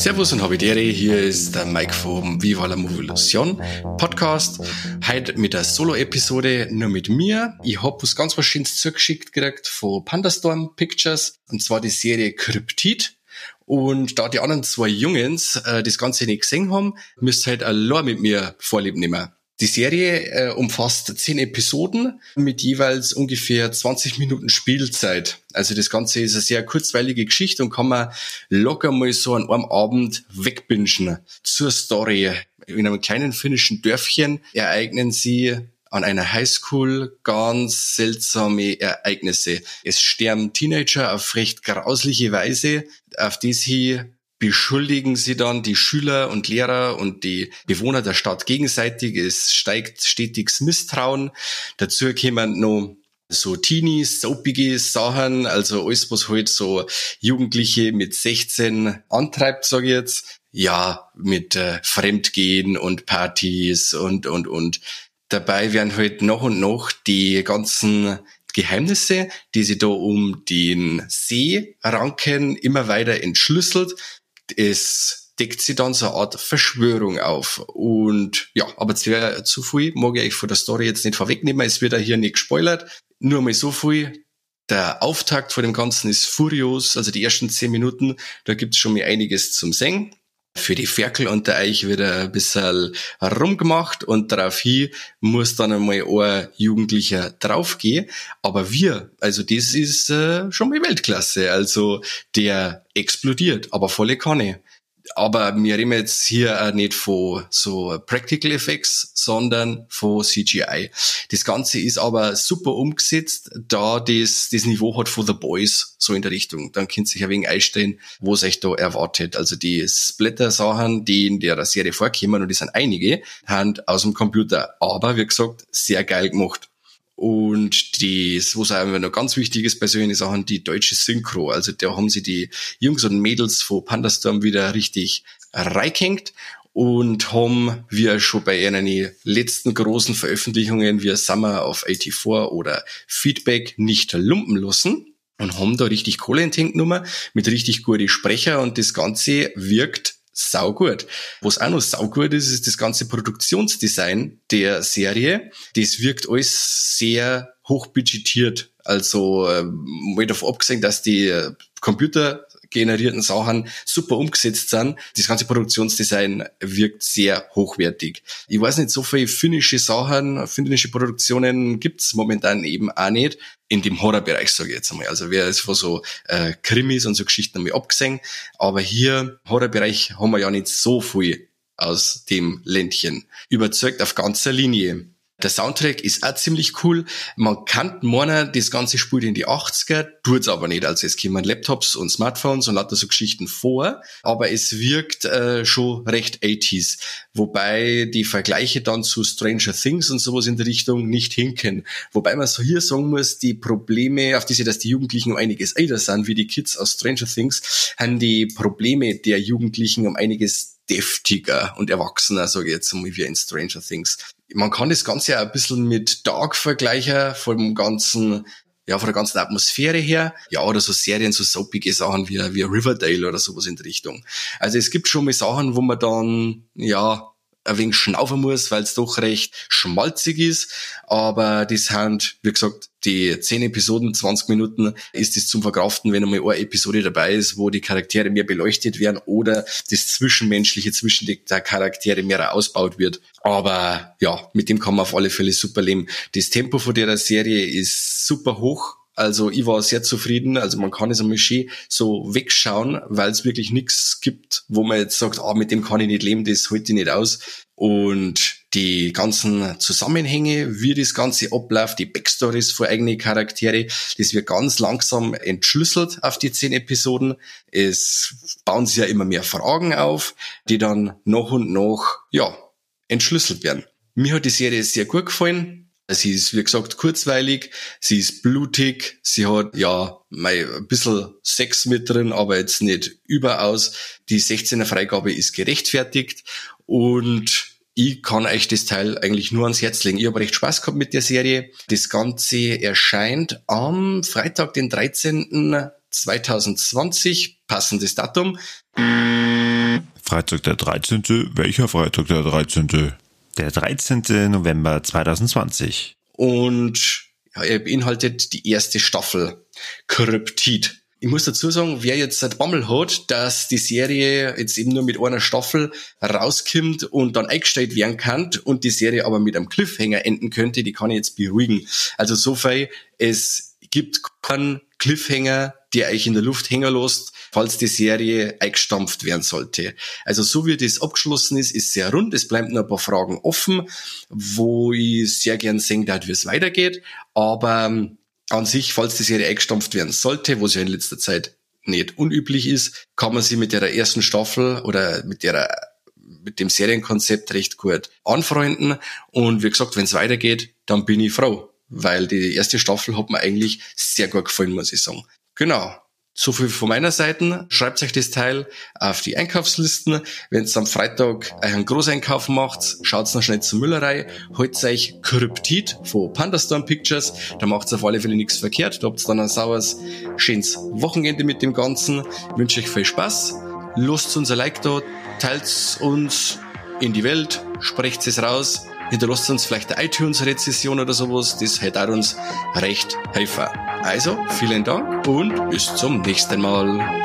Servus und Habitere, hier ist der Mike vom Viva la Movolution Podcast. Heute mit der Solo-Episode nur mit mir. Ich hab was ganz was Schönes zugeschickt gekriegt von Pandastorm Pictures und zwar die Serie Kryptid. Und da die anderen zwei Jungs äh, das Ganze nicht gesehen haben, müsst ihr halt allein mit mir Vorlieb nehmen. Die Serie äh, umfasst zehn Episoden mit jeweils ungefähr 20 Minuten Spielzeit. Also das Ganze ist eine sehr kurzweilige Geschichte und kann man locker mal so an einem Abend wegbingen. Zur Story. In einem kleinen finnischen Dörfchen ereignen sie an einer Highschool ganz seltsame Ereignisse. Es sterben Teenager auf recht grausliche Weise, auf die sie beschuldigen sie dann die Schüler und Lehrer und die Bewohner der Stadt gegenseitig. Es steigt stetiges Misstrauen. Dazu kämen noch so Teenies, soapige Sachen, also alles, was halt so Jugendliche mit 16 antreibt, sage ich jetzt. Ja, mit äh, Fremdgehen und Partys und, und, und. Dabei werden halt noch und noch die ganzen Geheimnisse, die sie da um den See ranken, immer weiter entschlüsselt es deckt sie dann so eine Art Verschwörung auf. Und ja, aber zu, zu viel mag ich von der Story jetzt nicht vorwegnehmen. Es wird ja hier nicht gespoilert. Nur mal so viel. Der Auftakt von dem Ganzen ist furios. Also die ersten zehn Minuten, da gibt's schon mal einiges zum Singen. Für die Ferkel unter euch wird ein bisschen rumgemacht und daraufhin muss dann einmal ein Jugendlicher draufgehen. Aber wir, also das ist äh, schon mal Weltklasse. Also der explodiert, aber volle Kanne aber wir reden jetzt hier auch nicht von so Practical Effects, sondern von CGI. Das Ganze ist aber super umgesetzt, da das, das Niveau hat von The Boys, so in der Richtung. Dann könnt ihr sich ein wenig einstellen, wo es euch da erwartet. Also die Splitter-Sachen, die in der Serie vorkommen, und die sind einige, haben aus dem Computer. Aber, wie gesagt, sehr geil gemacht. Und das, was auch noch ganz wichtig ist bei solchen Sachen, die deutsche Synchro. Also da haben sie die Jungs und Mädels von Pandastorm wieder richtig reingehängt und haben wir schon bei ihren letzten großen Veröffentlichungen wie Summer of 84 oder Feedback nicht lumpen lassen und haben da richtig Kohle in mit richtig guten Sprecher und das Ganze wirkt saugut. Was auch noch saugut ist, ist das ganze Produktionsdesign der Serie. Das wirkt alles sehr hochbudgetiert. Also äh, mal davon abgesehen, dass die äh, Computer generierten Sachen super umgesetzt sind. Das ganze Produktionsdesign wirkt sehr hochwertig. Ich weiß nicht, so viele finnische Sachen, finnische Produktionen gibt's momentan eben auch nicht. In dem Horrorbereich, sage ich jetzt einmal. Also wer ist von so äh, Krimis und so Geschichten einmal abgesehen. Aber hier, Horrorbereich, haben wir ja nicht so viel aus dem Ländchen. Überzeugt auf ganzer Linie. Der Soundtrack ist auch ziemlich cool. Man kann meinen, das Ganze spielt in die 80er, tut's aber nicht. Also es kommen Laptops und Smartphones und lauter so Geschichten vor, aber es wirkt äh, schon recht 80s. Wobei die Vergleiche dann zu Stranger Things und sowas in der Richtung nicht hinken. Wobei man so hier sagen muss, die Probleme, auf die sie, dass die Jugendlichen um einiges älter sind, wie die Kids aus Stranger Things, haben die Probleme der Jugendlichen um einiges deftiger und erwachsener, sage ich jetzt mal, wie in Stranger Things man kann das Ganze ja ein bisschen mit Dark vergleichen, vom ganzen, ja, von der ganzen Atmosphäre her. Ja, oder so Serien, so soapige Sachen wie, wie Riverdale oder sowas in der Richtung. Also es gibt schon mal Sachen, wo man dann, ja, ein wenig schnaufen muss, weil es doch recht schmalzig ist. Aber das sind, wie gesagt, die zehn Episoden, 20 Minuten ist es zum Verkraften, wenn einmal eine Episode dabei ist, wo die Charaktere mehr beleuchtet werden oder das Zwischenmenschliche zwischen der Charaktere mehr ausbaut wird. Aber ja, mit dem kann man auf alle Fälle super leben. Das Tempo von der Serie ist super hoch also ich war sehr zufrieden. Also man kann es einmal schön so wegschauen, weil es wirklich nichts gibt, wo man jetzt sagt, ah, mit dem kann ich nicht leben, das halte ich nicht aus. Und die ganzen Zusammenhänge, wie das Ganze abläuft, die Backstories für eigene Charaktere, das wird ganz langsam entschlüsselt auf die zehn Episoden. Es bauen sich ja immer mehr Fragen auf, die dann nach und nach, ja, entschlüsselt werden. Mir hat die Serie sehr gut gefallen Sie ist, wie gesagt, kurzweilig, sie ist blutig, sie hat ja mal ein bisschen Sex mit drin, aber jetzt nicht überaus. Die 16er Freigabe ist gerechtfertigt und ich kann euch das Teil eigentlich nur ans Herz legen. Ich habe recht Spaß gehabt mit der Serie. Das Ganze erscheint am Freitag, den 13. 2020, passendes Datum. Freitag der 13. Welcher Freitag der 13.? Der 13. November 2020. Und er beinhaltet die erste Staffel Kryptid. Ich muss dazu sagen, wer jetzt seit Bammel hat, dass die Serie jetzt eben nur mit einer Staffel rauskommt und dann eingestellt werden kann und die Serie aber mit einem Cliffhanger enden könnte, die kann ich jetzt beruhigen. Also so viel, es gibt keinen Cliffhanger, der euch in der Luft hängen lässt, falls die Serie eingestampft werden sollte. Also so wie das abgeschlossen ist, ist sehr rund. Es bleiben nur ein paar Fragen offen, wo ich sehr gern sehen darf, wie es weitergeht. Aber ähm, an sich, falls die Serie eingestampft werden sollte, was ja in letzter Zeit nicht unüblich ist, kann man sie mit der ersten Staffel oder mit der mit dem Serienkonzept recht gut anfreunden. Und wie gesagt, wenn es weitergeht, dann bin ich froh, weil die erste Staffel hat mir eigentlich sehr gut gefallen, muss ich sagen. Genau. So viel von meiner Seite. Schreibt euch das Teil auf die Einkaufslisten. Wenn ihr am Freitag einen Großeinkauf macht, schaut noch schnell zur Müllerei, holt euch Kryptid von Pandastorm Pictures. Da macht auf alle Fälle nichts verkehrt. Da habt ihr dann ein sauers, schönes Wochenende mit dem Ganzen. Ich wünsche euch viel Spaß. Lasst uns ein Like da, teilt uns in die Welt, sprecht es raus hinterlasst uns vielleicht eine iTunes-Rezession oder sowas. Das hätte auch uns recht helfen. Also, vielen Dank und bis zum nächsten Mal.